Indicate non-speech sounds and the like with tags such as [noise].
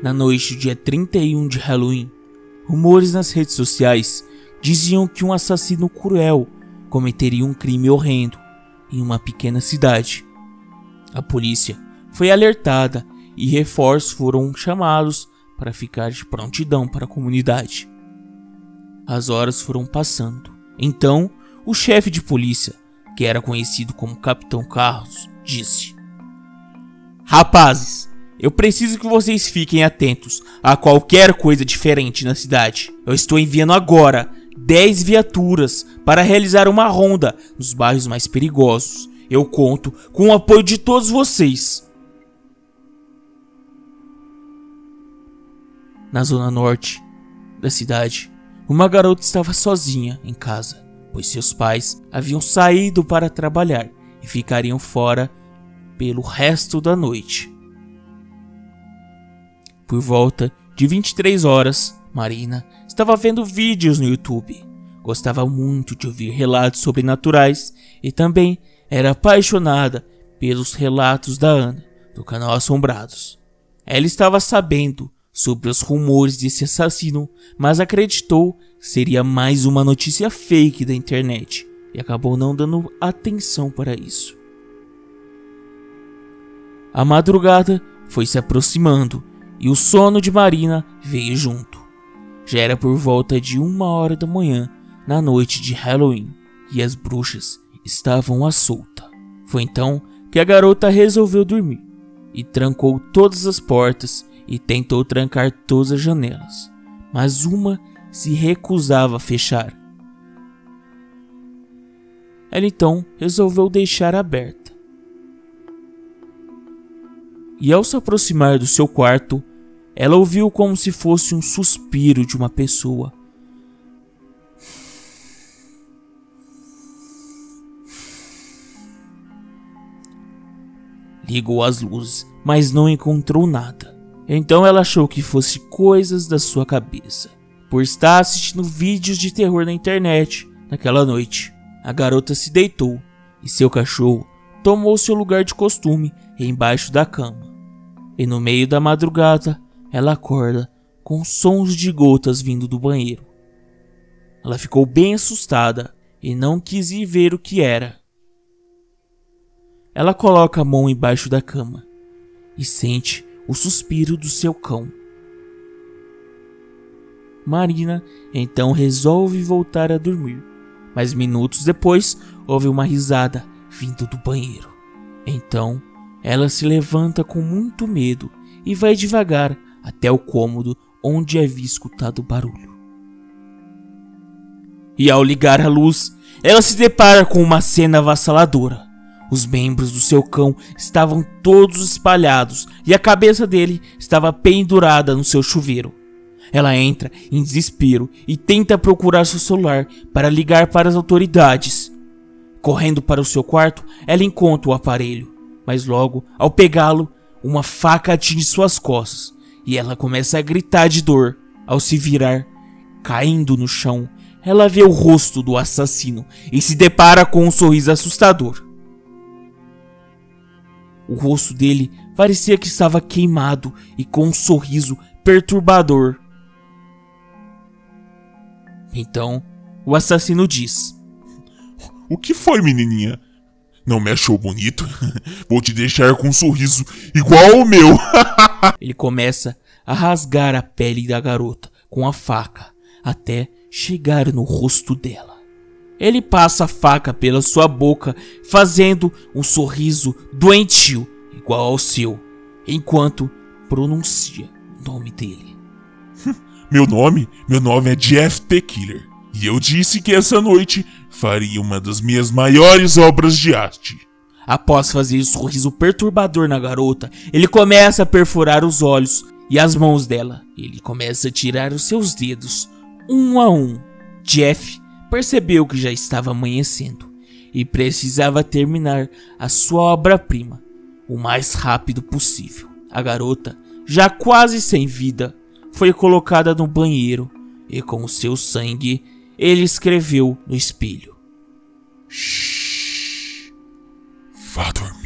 Na noite do dia 31 de Halloween, rumores nas redes sociais diziam que um assassino cruel cometeria um crime horrendo em uma pequena cidade. A polícia foi alertada e reforços foram chamados para ficar de prontidão para a comunidade. As horas foram passando. Então, o chefe de polícia, que era conhecido como Capitão Carlos, disse: Rapazes, eu preciso que vocês fiquem atentos a qualquer coisa diferente na cidade. Eu estou enviando agora 10 viaturas para realizar uma ronda nos bairros mais perigosos. Eu conto com o apoio de todos vocês. Na zona norte da cidade, uma garota estava sozinha em casa, pois seus pais haviam saído para trabalhar e ficariam fora pelo resto da noite. Por volta de 23 horas, Marina estava vendo vídeos no YouTube. Gostava muito de ouvir relatos sobrenaturais e também era apaixonada pelos relatos da Ana, do canal Assombrados. Ela estava sabendo sobre os rumores desse assassino, mas acreditou que seria mais uma notícia fake da internet e acabou não dando atenção para isso. A madrugada foi se aproximando e o sono de Marina veio junto. Já era por volta de uma hora da manhã na noite de Halloween e as bruxas estavam à solta. Foi então que a garota resolveu dormir e trancou todas as portas e tentou trancar todas as janelas, mas uma se recusava a fechar. Ela então resolveu deixar aberta. E ao se aproximar do seu quarto, ela ouviu como se fosse um suspiro de uma pessoa. Ligou as luzes, mas não encontrou nada. Então ela achou que fosse coisas da sua cabeça, por estar assistindo vídeos de terror na internet naquela noite. A garota se deitou e seu cachorro tomou seu lugar de costume embaixo da cama. E no meio da madrugada, ela acorda com sons de gotas vindo do banheiro. Ela ficou bem assustada e não quis ir ver o que era. Ela coloca a mão embaixo da cama e sente o suspiro do seu cão. Marina então resolve voltar a dormir, mas minutos depois ouve uma risada vindo do banheiro. Então ela se levanta com muito medo e vai devagar até o cômodo onde havia escutado o barulho. E ao ligar a luz, ela se depara com uma cena avassaladora. Os membros do seu cão estavam todos espalhados e a cabeça dele estava pendurada no seu chuveiro. Ela entra em desespero e tenta procurar seu celular para ligar para as autoridades. Correndo para o seu quarto, ela encontra o aparelho, mas logo, ao pegá-lo, uma faca atinge suas costas e ela começa a gritar de dor. Ao se virar, caindo no chão, ela vê o rosto do assassino e se depara com um sorriso assustador. O rosto dele parecia que estava queimado e com um sorriso perturbador. Então, o assassino diz: O que foi, menininha? Não me achou bonito? [laughs] Vou te deixar com um sorriso igual ao meu. [laughs] Ele começa a rasgar a pele da garota com a faca até chegar no rosto dela. Ele passa a faca pela sua boca, fazendo um sorriso doentio igual ao seu, enquanto pronuncia o nome dele. [laughs] Meu nome? Meu nome é Jeff the Killer. E eu disse que essa noite faria uma das minhas maiores obras de arte. Após fazer um sorriso perturbador na garota, ele começa a perfurar os olhos e as mãos dela. Ele começa a tirar os seus dedos, um a um. Jeff percebeu que já estava amanhecendo e precisava terminar a sua obra-prima o mais rápido possível. A garota, já quase sem vida, foi colocada no banheiro e com o seu sangue ele escreveu no espelho: Shhh. Vá dormir.